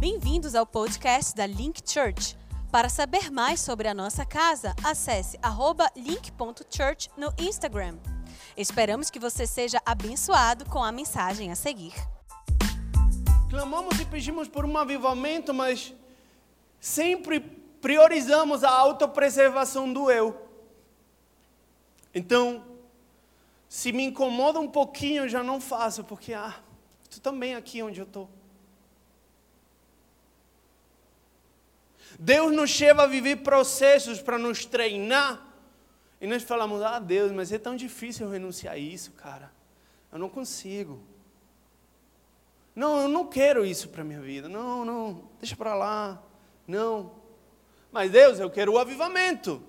Bem-vindos ao podcast da Link Church. Para saber mais sobre a nossa casa, acesse link.church no Instagram. Esperamos que você seja abençoado com a mensagem a seguir. Clamamos e pedimos por um avivamento, mas sempre priorizamos a autopreservação do eu. Então, se me incomoda um pouquinho, eu já não faço, porque, ah, estou também aqui onde eu estou. Deus nos chama a viver processos para nos treinar. E nós falamos, ah, Deus, mas é tão difícil renunciar a isso, cara. Eu não consigo. Não, eu não quero isso para a minha vida. Não, não, deixa para lá. Não. Mas Deus, eu quero o avivamento.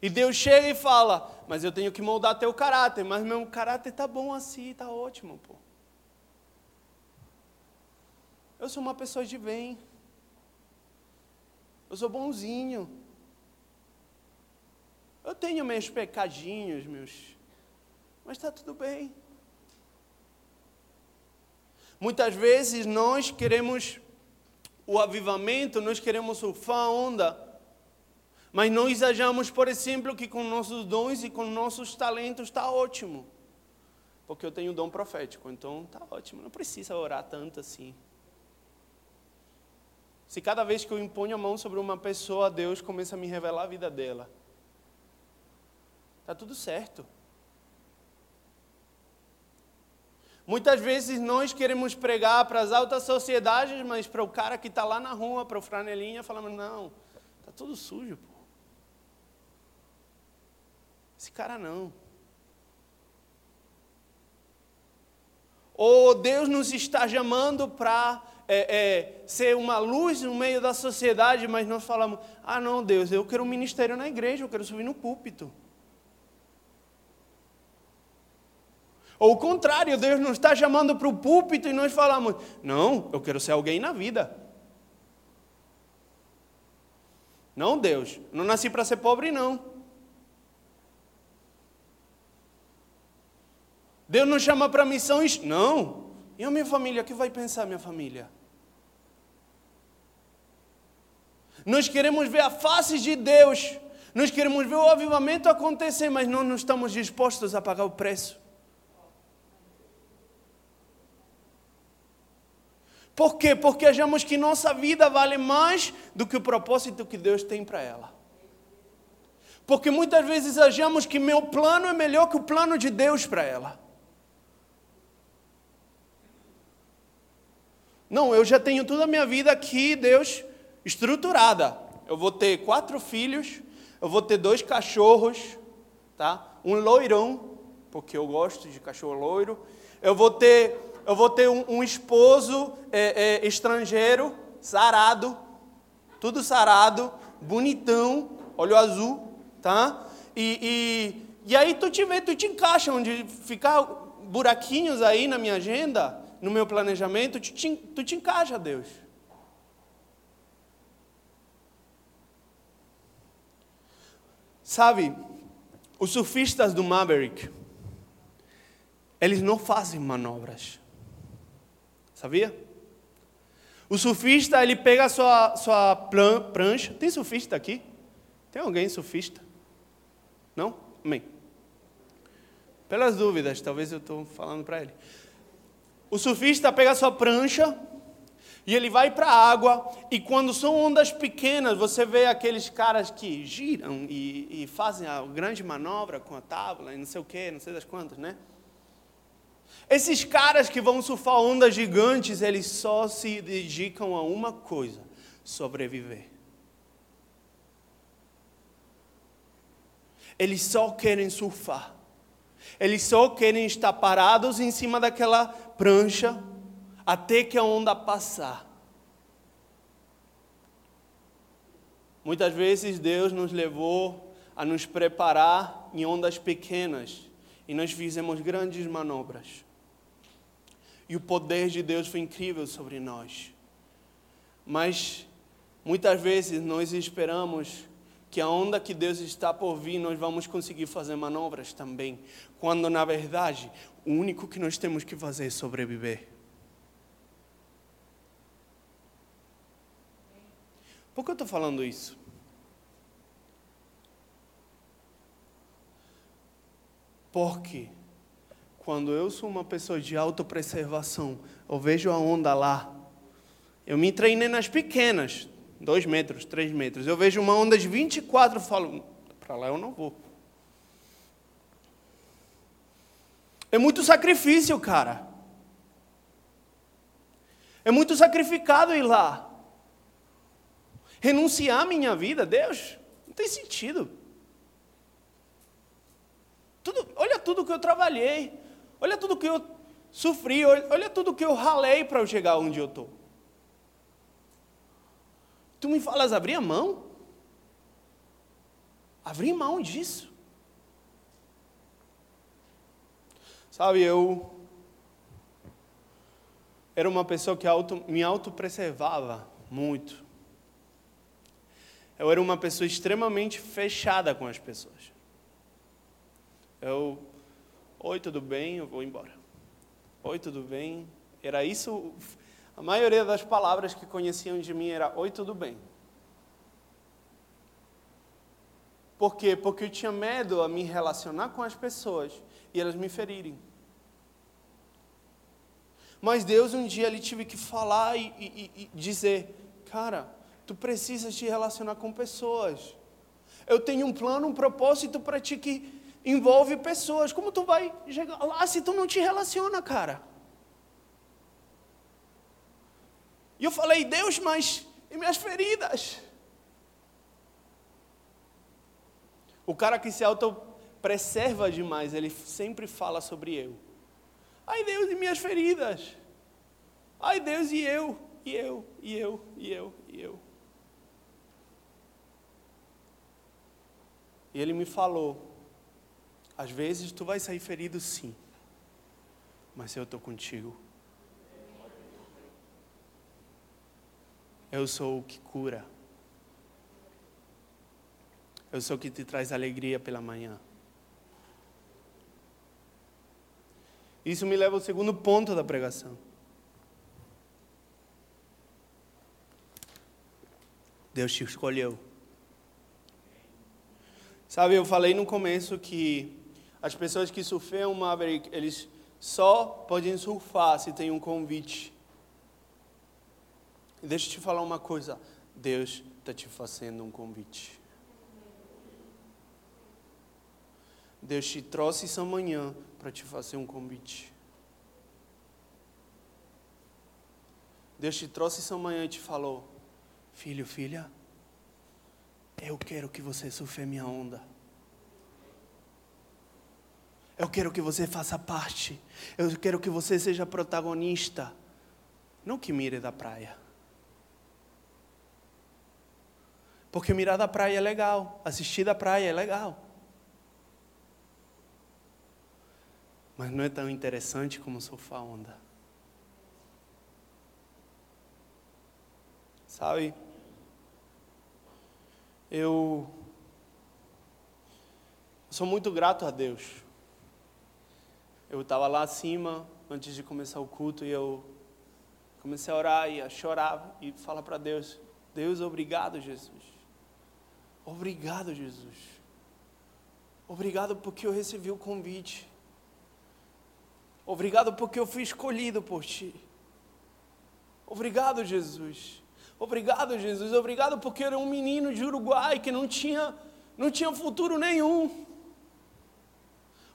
E Deus chega e fala: Mas eu tenho que moldar teu caráter. Mas meu caráter está bom assim, está ótimo, pô. Eu sou uma pessoa de bem. Eu sou bonzinho. Eu tenho meus pecadinhos, meus. Mas está tudo bem. Muitas vezes nós queremos o avivamento, nós queremos surfar a onda mas nós achamos, por exemplo, que com nossos dons e com nossos talentos está ótimo. Porque eu tenho dom profético, então está ótimo, não precisa orar tanto assim. Se cada vez que eu imponho a mão sobre uma pessoa, Deus começa a me revelar a vida dela. Está tudo certo. Muitas vezes nós queremos pregar para as altas sociedades, mas para o cara que está lá na rua, para o franelinha, falamos, não, está tudo sujo. Pô. Esse cara não. Ou Deus nos está chamando para é, é, ser uma luz no meio da sociedade, mas nós falamos: ah, não, Deus, eu quero um ministério na igreja, eu quero subir no púlpito. Ou o contrário, Deus nos está chamando para o púlpito e nós falamos: não, eu quero ser alguém na vida. Não, Deus, não nasci para ser pobre, não. Deus nos chama para missões? Não. E a minha família? O que vai pensar minha família? Nós queremos ver a face de Deus. Nós queremos ver o avivamento acontecer, mas não, estamos dispostos a pagar o preço. Por quê? Porque achamos que nossa vida vale mais do que o propósito que Deus tem para ela. Porque muitas vezes achamos que meu plano é melhor que o plano de Deus para ela. Não, eu já tenho toda a minha vida aqui, Deus, estruturada. Eu vou ter quatro filhos, eu vou ter dois cachorros, tá? Um loirão, porque eu gosto de cachorro loiro. Eu vou ter, eu vou ter um, um esposo é, é, estrangeiro, sarado, tudo sarado, bonitão, olho azul, tá? E, e, e aí tu te vê, tu te encaixa onde ficar buraquinhos aí na minha agenda no meu planejamento, tu te, tu te encaixa, Deus. Sabe, os surfistas do Maverick, eles não fazem manobras. Sabia? O surfista, ele pega a sua, sua prancha. Tem surfista aqui? Tem alguém surfista? Não? Amém. Pelas dúvidas, talvez eu estou falando para ele. O surfista pega a sua prancha e ele vai para a água, e quando são ondas pequenas, você vê aqueles caras que giram e, e fazem a grande manobra com a tábua e não sei o que, não sei das quantas, né? Esses caras que vão surfar ondas gigantes, eles só se dedicam a uma coisa: sobreviver. Eles só querem surfar. Eles só querem estar parados em cima daquela prancha até que a onda passar. Muitas vezes Deus nos levou a nos preparar em ondas pequenas e nós fizemos grandes manobras. E o poder de Deus foi incrível sobre nós. Mas muitas vezes nós esperamos que a onda que Deus está por vir, nós vamos conseguir fazer manobras também, quando na verdade o único que nós temos que fazer é sobreviver. Por que eu estou falando isso? Porque quando eu sou uma pessoa de autopreservação, eu vejo a onda lá. Eu me treinei nas pequenas, dois metros, três metros. Eu vejo uma onda de 24 e falo, para lá eu não vou. É muito sacrifício, cara. É muito sacrificado ir lá. Renunciar a minha vida, Deus, não tem sentido. Tudo, olha tudo que eu trabalhei, olha tudo que eu sofri, olha, tudo que eu ralei para eu chegar onde eu estou. Tu me falas abrir a mão? Abrir mão disso. Sabe, eu era uma pessoa que auto, me autopreservava muito. Eu era uma pessoa extremamente fechada com as pessoas. Eu, oi, tudo bem? Eu vou embora. Oi, tudo bem? Era isso. A maioria das palavras que conheciam de mim era oi, tudo bem. Por quê? Porque eu tinha medo a me relacionar com as pessoas e elas me ferirem. Mas Deus um dia ele tive que falar e, e, e dizer, cara, tu precisas te relacionar com pessoas. Eu tenho um plano, um propósito para ti que envolve pessoas. Como tu vai chegar lá se tu não te relaciona, cara? E eu falei, Deus, mas e minhas feridas? O cara que se auto-preserva demais, ele sempre fala sobre eu. Ai Deus, e minhas feridas? Ai Deus, e eu? E eu? E eu? E eu? E eu? E ele me falou: às vezes tu vai sair ferido sim, mas eu estou contigo. Eu sou o que cura. Eu sou o que te traz alegria pela manhã. Isso me leva ao segundo ponto da pregação. Deus te escolheu. Sabe, eu falei no começo que as pessoas que surfeiam Maverick, eles só podem surfar se tem um convite. E deixa eu te falar uma coisa: Deus está te fazendo um convite. Deus te trouxe essa manhã para te fazer um convite. Deus te trouxe essa manhã e te falou: Filho, filha, eu quero que você surfe minha onda. Eu quero que você faça parte. Eu quero que você seja protagonista. Não que mire da praia. Porque mirar da praia é legal, assistir da praia é legal. Mas não é tão interessante como surfar onda. Sabe? Eu sou muito grato a Deus eu estava lá acima antes de começar o culto e eu comecei a orar e a chorar e falar para Deus: Deus, obrigado, Jesus. Obrigado, Jesus. Obrigado porque eu recebi o convite. Obrigado porque eu fui escolhido por Ti. Obrigado, Jesus. Obrigado, Jesus. Obrigado porque era um menino de Uruguai que não tinha, não tinha futuro nenhum.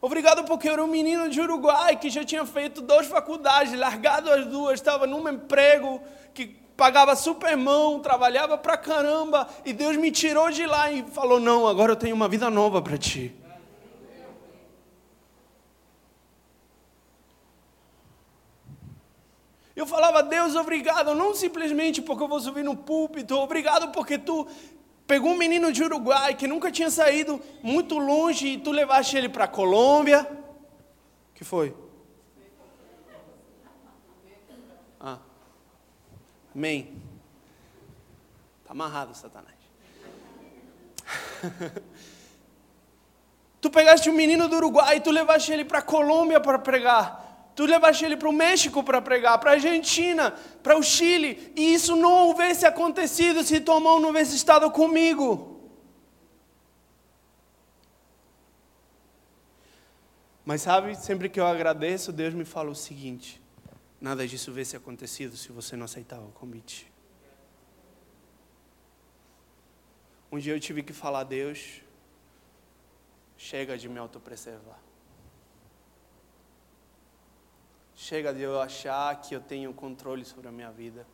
Obrigado porque era um menino de Uruguai que já tinha feito duas faculdades, largado as duas, estava num emprego que pagava super mão, trabalhava pra caramba, e Deus me tirou de lá e falou: Não, agora eu tenho uma vida nova para ti. Eu falava, Deus, obrigado, não simplesmente porque eu vou subir no púlpito, obrigado porque tu Pegou um menino de Uruguai que nunca tinha saído muito longe e tu levaste ele para a Colômbia. Que foi? Ah. Amém. Está amarrado, Satanás. tu pegaste um menino do Uruguai e tu levaste ele para a Colômbia para pregar. Tu levaste ele para o México para pregar, para a Argentina, para o Chile, e isso não houvesse acontecido se tua mão não houvesse estado comigo. Mas sabe, sempre que eu agradeço, Deus me fala o seguinte: nada disso houvesse acontecido se você não aceitava o convite. Um dia eu tive que falar a Deus, chega de me autopreservar. Chega de eu achar que eu tenho controle sobre a minha vida.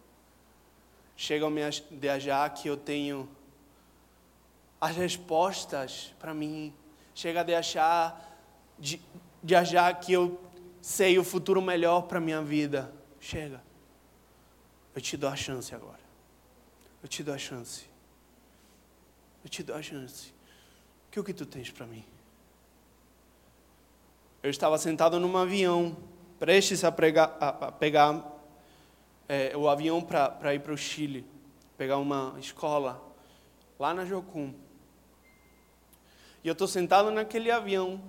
Chega de achar que eu tenho as respostas para mim. Chega de achar de, de achar que eu sei o futuro melhor para minha vida. Chega. Eu te dou a chance agora. Eu te dou a chance. Eu te dou a chance. Que, o que tu tens para mim? Eu estava sentado num avião, prestes a, pregar, a, a pegar é, o avião para ir para o Chile, pegar uma escola lá na Jocum. E eu estou sentado naquele avião,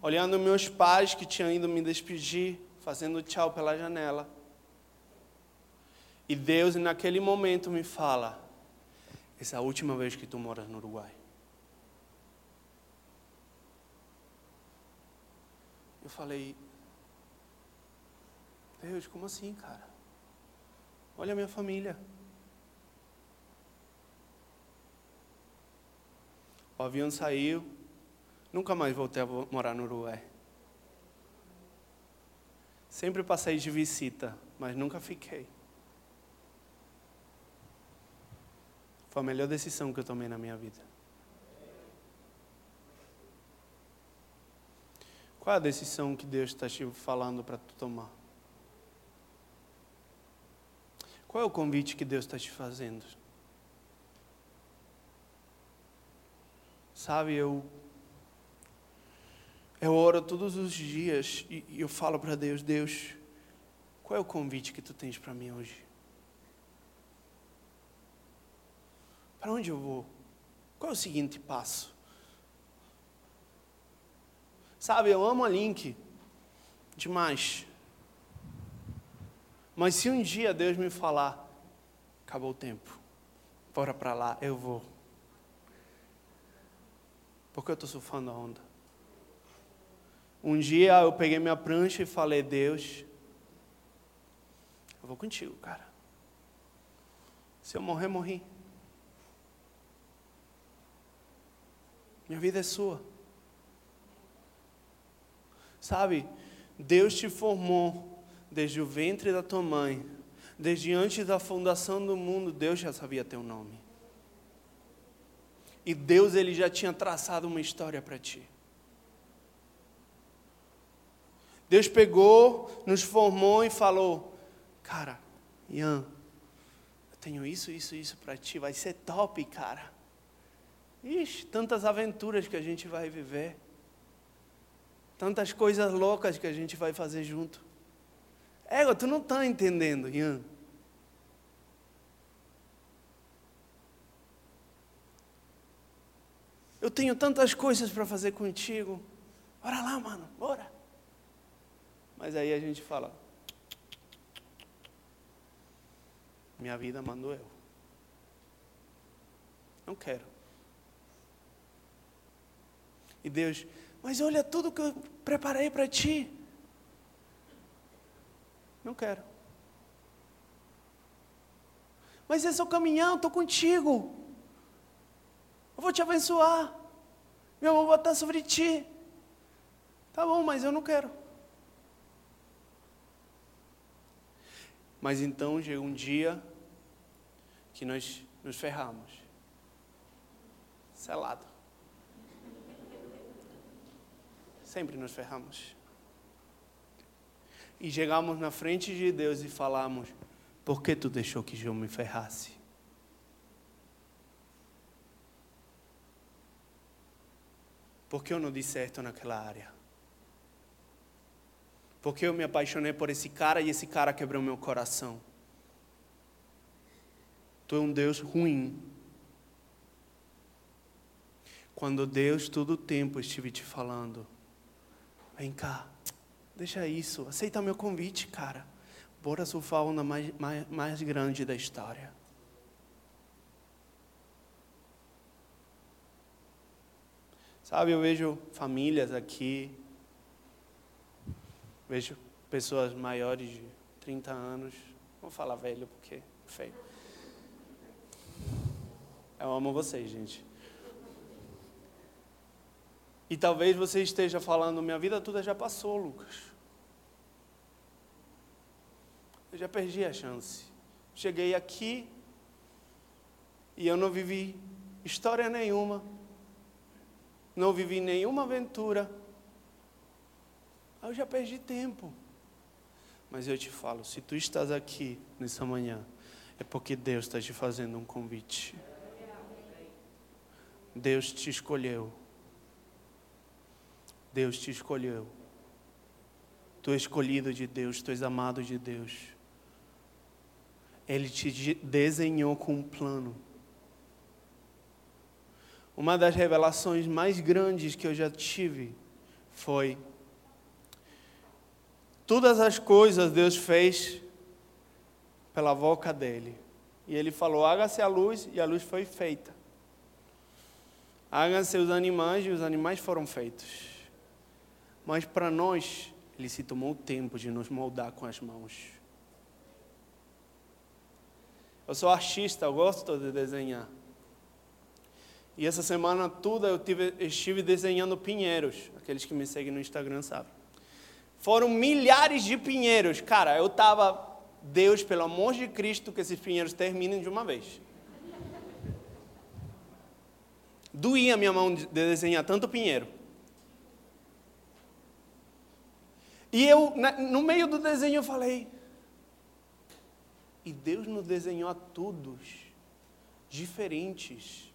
olhando meus pais que tinham ido me despedir, fazendo tchau pela janela. E Deus, naquele momento, me fala: essa é a última vez que tu moras no Uruguai. Eu falei: Deus, como assim, cara? Olha a minha família. O avião saiu, Nunca mais voltei a morar no Uruguai. Sempre passei de visita, mas nunca fiquei. Foi a melhor decisão que eu tomei na minha vida. Qual é a decisão que Deus está te falando para tu tomar? Qual é o convite que Deus está te fazendo? Sabe, eu eu oro todos os dias e, eu falo para Deus: Deus, qual é o convite que tu tens para mim hoje? Para onde eu vou? Qual é o seguinte passo? Sabe, eu amo a Link demais. Mas se um dia Deus me falar, acabou o tempo, bora para lá, eu vou. Porque eu estou surfando a onda. Um dia eu peguei minha prancha e falei: Deus, eu vou contigo, cara. Se eu morrer, morri. Minha vida é sua. Sabe, Deus te formou desde o ventre da tua mãe, desde antes da fundação do mundo, Deus já sabia teu nome. E Deus ele já tinha traçado uma história para ti. Deus pegou, nos formou e falou: Cara, Ian, eu tenho isso, isso, isso para ti, vai ser top, cara. Ixi, tantas aventuras que a gente vai viver, tantas coisas loucas que a gente vai fazer junto. Ego, tu não está entendendo, Ian. Eu tenho tantas coisas para fazer contigo. Bora lá, mano, bora. Mas aí a gente fala: Minha vida mandou eu. Não quero. E Deus, mas olha tudo que eu preparei para ti. Não quero. Mas esse é o caminhão, estou contigo. Eu vou te abençoar. Meu amor vai estar sobre ti. Tá bom, mas eu não quero. Mas então chega um dia que nós nos ferramos. Selado. Sempre nos ferramos. E chegamos na frente de Deus e falamos: Por que tu deixou que eu me ferrasse? Por que eu não dei certo naquela área? Porque eu me apaixonei por esse cara e esse cara quebrou meu coração. Tu é um Deus ruim. Quando Deus todo o tempo estive te falando, vem cá, Deixa isso, aceita meu convite, cara. Bora surfar a onda mais, mais, mais grande da história. Sabe, eu vejo famílias aqui, vejo pessoas maiores de 30 anos, vou falar velho porque é feio. Eu amo vocês, gente. E talvez você esteja falando, minha vida toda já passou, Lucas. Eu já perdi a chance. Cheguei aqui e eu não vivi história nenhuma, não vivi nenhuma aventura. Eu já perdi tempo. Mas eu te falo, se tu estás aqui nessa manhã, é porque Deus está te fazendo um convite. Deus te escolheu. Deus te escolheu. Tu és escolhido de Deus, tu és amado de Deus. Ele te desenhou com um plano. Uma das revelações mais grandes que eu já tive foi todas as coisas Deus fez pela boca dele. E ele falou: "Haga-se a luz", e a luz foi feita. Haga-se os animais, e os animais foram feitos. Mas para nós, ele se tomou o tempo de nos moldar com as mãos. Eu sou artista, eu gosto de desenhar. E essa semana toda eu tive, estive desenhando pinheiros. Aqueles que me seguem no Instagram sabem. Foram milhares de pinheiros. Cara, eu estava, Deus, pelo amor de Cristo, que esses pinheiros terminem de uma vez. Doía a minha mão de desenhar tanto pinheiro. E eu, no meio do desenho, eu falei: e Deus nos desenhou a todos diferentes,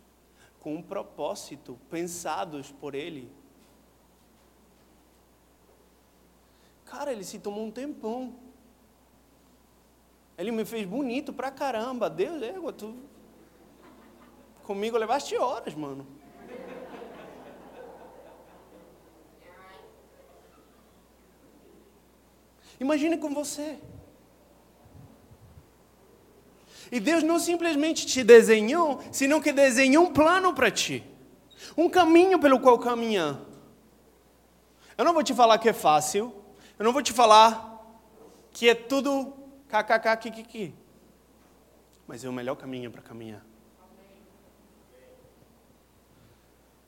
com um propósito, pensados por Ele. Cara, ele se tomou um tempão. Ele me fez bonito pra caramba. Deus, égua, tu. Comigo levaste horas, mano. Imagine com você. E Deus não simplesmente te desenhou, senão que desenhou um plano para ti. Um caminho pelo qual caminhar. Eu não vou te falar que é fácil. Eu não vou te falar que é tudo kkk, kikiki. Mas é o melhor caminho para caminhar.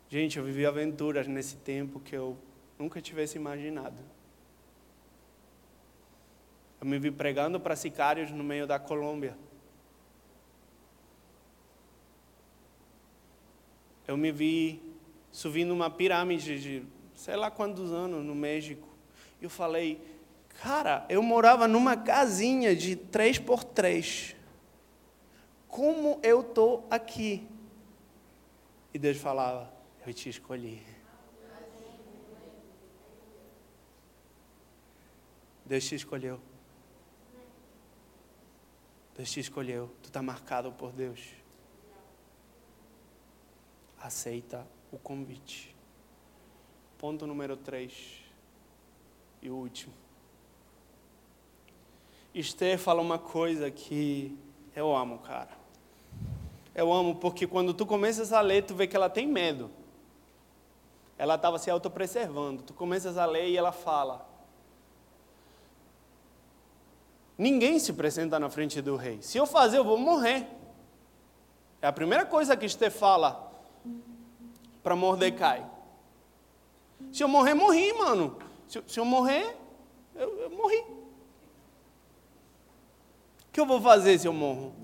Gente, eu vivi aventuras nesse tempo que eu nunca tivesse imaginado. Eu me vi pregando para sicários no meio da Colômbia. eu me vi subindo uma pirâmide de sei lá quantos anos no México. E eu falei, cara, eu morava numa casinha de três por três. Como eu tô aqui? E Deus falava, eu te escolhi. Deus te escolheu. Deus te escolheu. Tu está marcado por Deus aceita o convite. Ponto número 3 e o último. Esther fala uma coisa que eu amo, cara. Eu amo porque quando tu começas a ler, tu vê que ela tem medo. Ela estava se autopreservando. Tu começas a ler e ela fala: Ninguém se apresenta na frente do rei. Se eu fazer, eu vou morrer. É a primeira coisa que Esther fala para Mordecai. Se eu morrer, morri, mano. Se, se eu morrer, eu, eu morri. O que eu vou fazer se eu morro?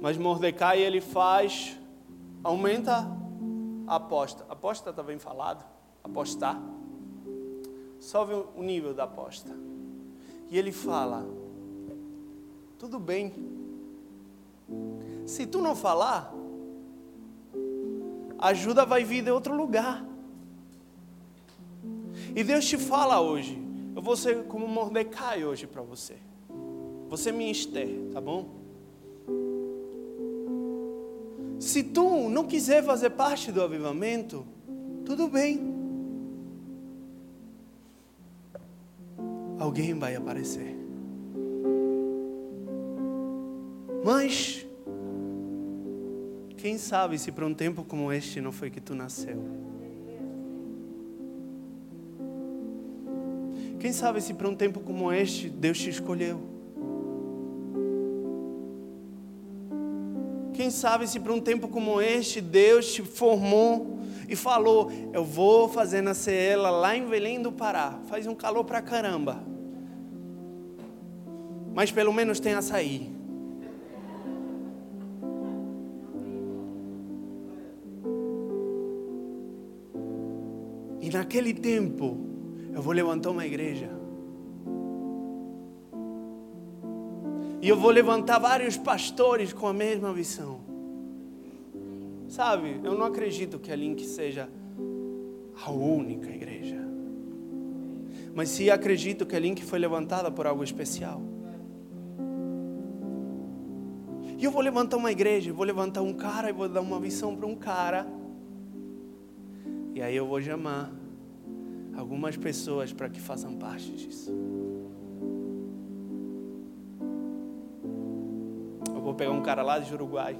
Mas Mordecai, ele faz, aumenta a aposta. Aposta está bem falado? Apostar. Sobe o nível da aposta. E ele fala: tudo bem. Se tu não falar, a ajuda vai vir de outro lugar. E Deus te fala hoje, eu vou ser como Mordecai hoje para você. Você me Esther, tá bom? Se tu não quiser fazer parte do avivamento, tudo bem. Alguém vai aparecer. Mas, quem sabe se para um tempo como este não foi que tu nasceu? Quem sabe se para um tempo como este Deus te escolheu? Quem sabe se para um tempo como este Deus te formou e falou: Eu vou fazer nascer ela lá em Belém do Pará. Faz um calor pra caramba. Mas pelo menos tem açaí. E naquele tempo, eu vou levantar uma igreja. E eu vou levantar vários pastores com a mesma visão. Sabe, eu não acredito que a Link seja a única igreja. Mas sim acredito que a Link foi levantada por algo especial. E eu vou levantar uma igreja, vou levantar um cara e vou dar uma visão para um cara. E aí eu vou chamar algumas pessoas para que façam parte disso. Eu vou pegar um cara lá de Uruguai.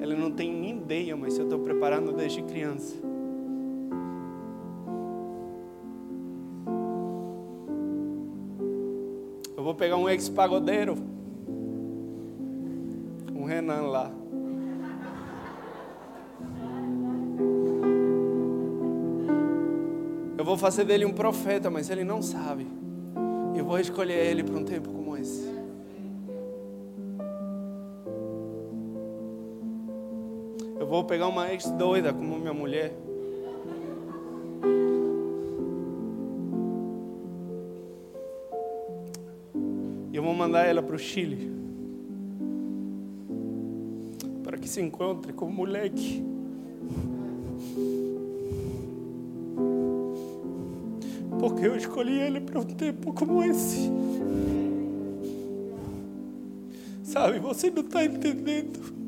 Ele não tem nem ideia, mas eu estou preparando desde criança. Eu vou pegar um ex-pagodeiro. Um Renan lá. Eu vou fazer dele um profeta, mas ele não sabe. Eu vou escolher ele para um tempo vou pegar uma ex doida como minha mulher. E eu vou mandar ela para o Chile. Para que se encontre com o moleque. Porque eu escolhi ele para um tempo como esse. Sabe, você não está entendendo.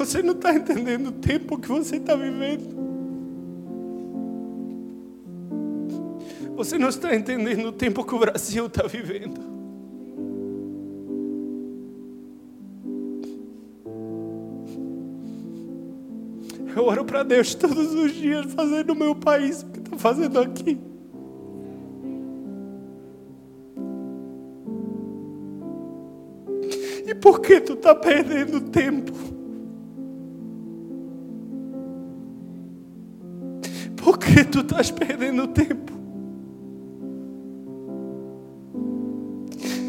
Você não está entendendo o tempo que você está vivendo. Você não está entendendo o tempo que o Brasil está vivendo. Eu oro para Deus todos os dias fazer no meu país o que está fazendo aqui. E por que tu está perdendo tempo? Que tu estás perdendo tempo?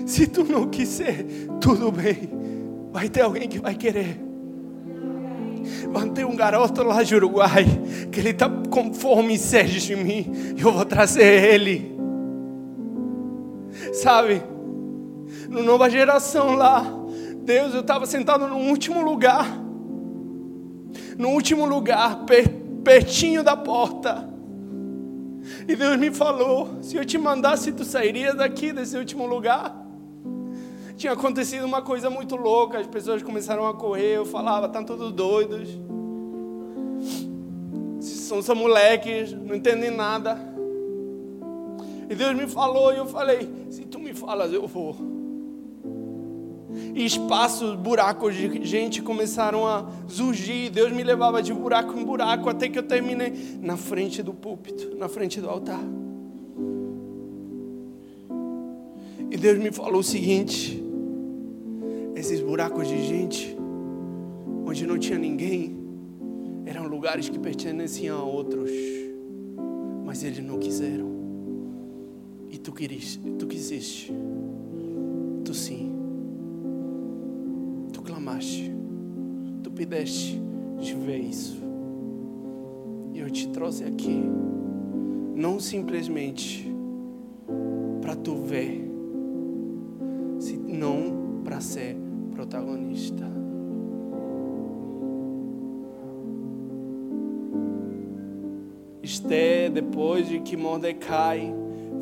Se tu não quiser, tudo bem. Vai ter alguém que vai querer. Vai ter um garoto lá de Uruguai que ele está com fome e sede de mim. Eu vou trazer ele. Sabe? No nova geração lá, Deus, eu estava sentado no último lugar. No último lugar, pertinho da porta. E Deus me falou: se eu te mandasse, tu sairia daqui, desse último lugar. Tinha acontecido uma coisa muito louca, as pessoas começaram a correr, eu falava, estão todos doidos. São só moleques, não entendem nada. E Deus me falou e eu falei, se tu me falas, eu vou. E espaços, buracos de gente começaram a surgir. Deus me levava de buraco em buraco até que eu terminei na frente do púlpito, na frente do altar. E Deus me falou o seguinte: esses buracos de gente, onde não tinha ninguém, eram lugares que pertenciam a outros, mas eles não quiseram. E tu quisiste, tu quisiste, tu sim tu pediste de ver isso. E eu te trouxe aqui, não simplesmente para tu ver, senão para ser protagonista. Esté, depois de que Mordecai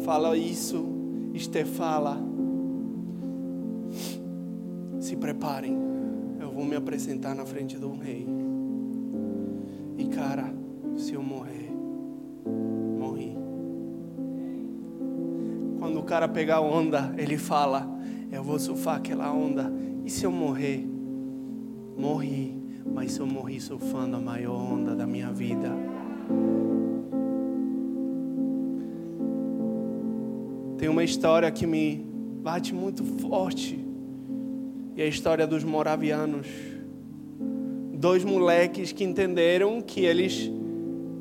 fala isso, Esté fala: se preparem me apresentar na frente de um rei. E cara, se eu morrer, morri. Quando o cara pegar onda, ele fala: Eu vou surfar aquela onda. E se eu morrer? Morri. Mas eu morri surfando a maior onda da minha vida. Tem uma história que me bate muito forte. E a história dos moravianos. Dois moleques que entenderam que eles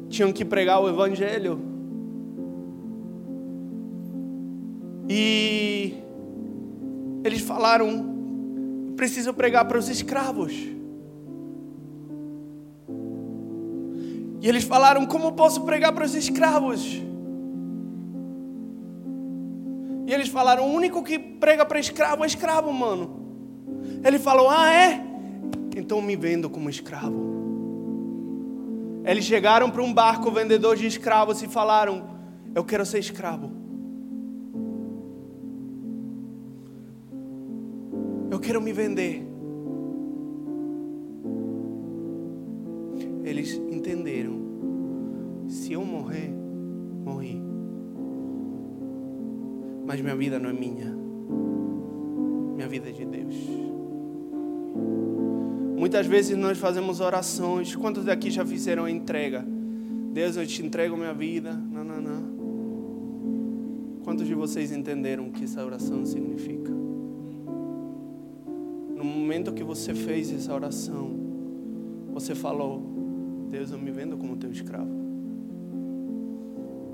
tinham que pregar o evangelho. E eles falaram: preciso pregar para os escravos. E eles falaram: como posso pregar para os escravos? E eles falaram: o único que prega para escravo é escravo, mano. Ele falou: ah, é? Então me vendo como escravo. Eles chegaram para um barco vendedor de escravos e falaram: Eu quero ser escravo. Eu quero me vender. Eles entenderam: se eu morrer, morri. Mas minha vida não é minha. Minha vida é de Deus. Muitas vezes nós fazemos orações. Quantos daqui já fizeram a entrega? Deus, eu te entrego minha vida. Não, não, não. Quantos de vocês entenderam o que essa oração significa? No momento que você fez essa oração, você falou: Deus, eu me vendo como teu escravo.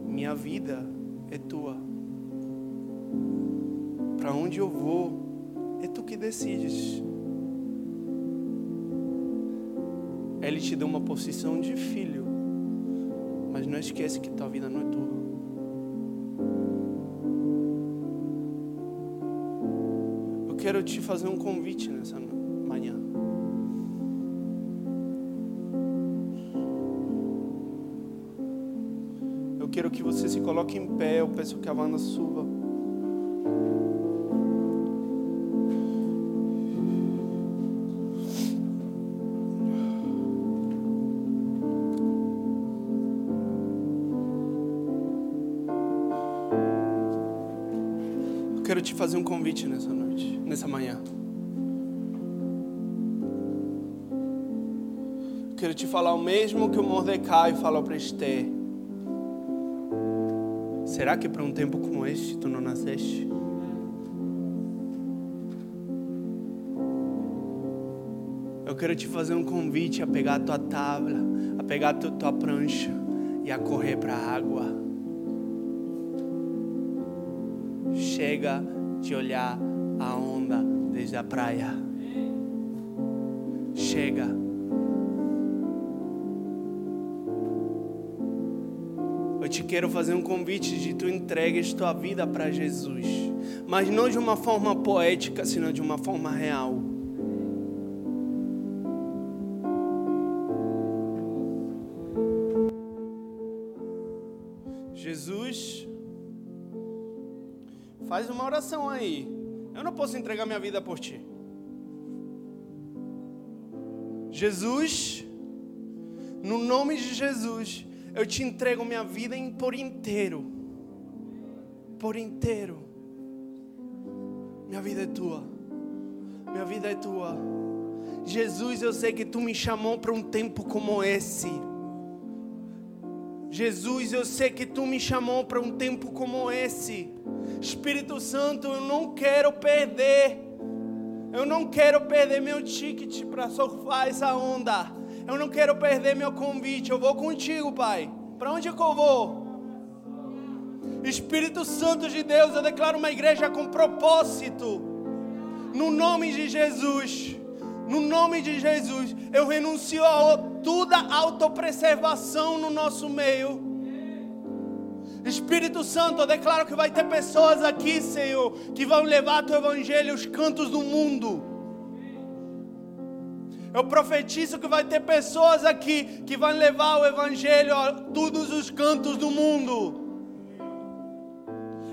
Minha vida é tua. Para onde eu vou, é tu que decides. Ele te deu uma posição de filho, mas não esquece que tua vida não é tua. Eu quero te fazer um convite nessa manhã. Eu quero que você se coloque em pé. Eu peço que a Wanda suba. Te fazer um convite nessa noite, nessa manhã. Quero te falar o mesmo que o Mordecai falou para Esther. Será que para um tempo como este tu não nasceste? Eu quero te fazer um convite a pegar a tua tábua, a pegar a tua prancha e a correr para a água. Chega de olhar a onda desde a praia. Chega. Eu te quero fazer um convite de tu entregues tua vida para Jesus, mas não de uma forma poética, senão de uma forma real. Faz uma oração aí. Eu não posso entregar minha vida por ti. Jesus, no nome de Jesus, eu te entrego minha vida por inteiro. Por inteiro. Minha vida é tua. Minha vida é tua. Jesus, eu sei que tu me chamou para um tempo como esse. Jesus, eu sei que tu me chamou para um tempo como esse. Espírito Santo, eu não quero perder. Eu não quero perder meu ticket para surfar essa onda. Eu não quero perder meu convite. Eu vou contigo, Pai. Para onde é que eu vou? Espírito Santo de Deus, eu declaro uma igreja com propósito. No nome de Jesus. No nome de Jesus, eu renuncio a toda autopreservação no nosso meio. Espírito Santo, eu declaro que vai ter pessoas aqui, Senhor, que vão levar teu evangelho aos cantos do mundo. Eu profetizo que vai ter pessoas aqui que vão levar o evangelho a todos os cantos do mundo.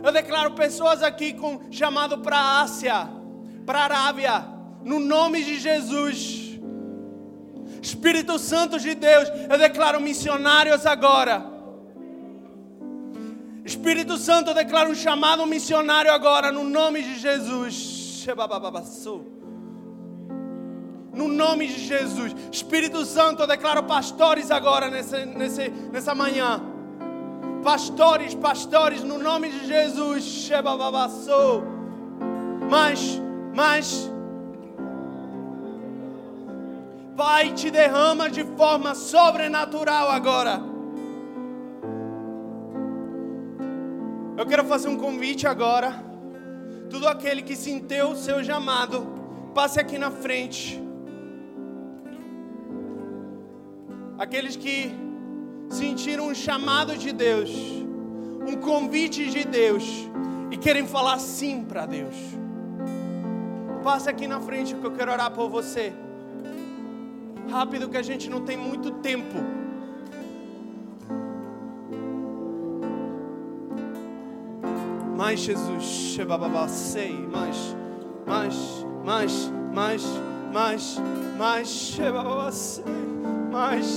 Eu declaro pessoas aqui com chamado para Ásia, para Arábia, no nome de Jesus. Espírito Santo de Deus, eu declaro missionários agora. Espírito Santo, eu declaro um chamado missionário agora, no nome de Jesus. No nome de Jesus. Espírito Santo, eu declaro pastores agora nessa, nessa, nessa manhã. Pastores, pastores, no nome de Jesus. Mas, mas, Pai, te derrama de forma sobrenatural agora. Eu quero fazer um convite agora. Tudo aquele que sentiu o seu chamado, passe aqui na frente. Aqueles que sentiram um chamado de Deus, um convite de Deus e querem falar sim para Deus. Passe aqui na frente que eu quero orar por você. Rápido que a gente não tem muito tempo. Mais Jesus, sei, mais, mais, mais, mais, mais, mais, mais, mais.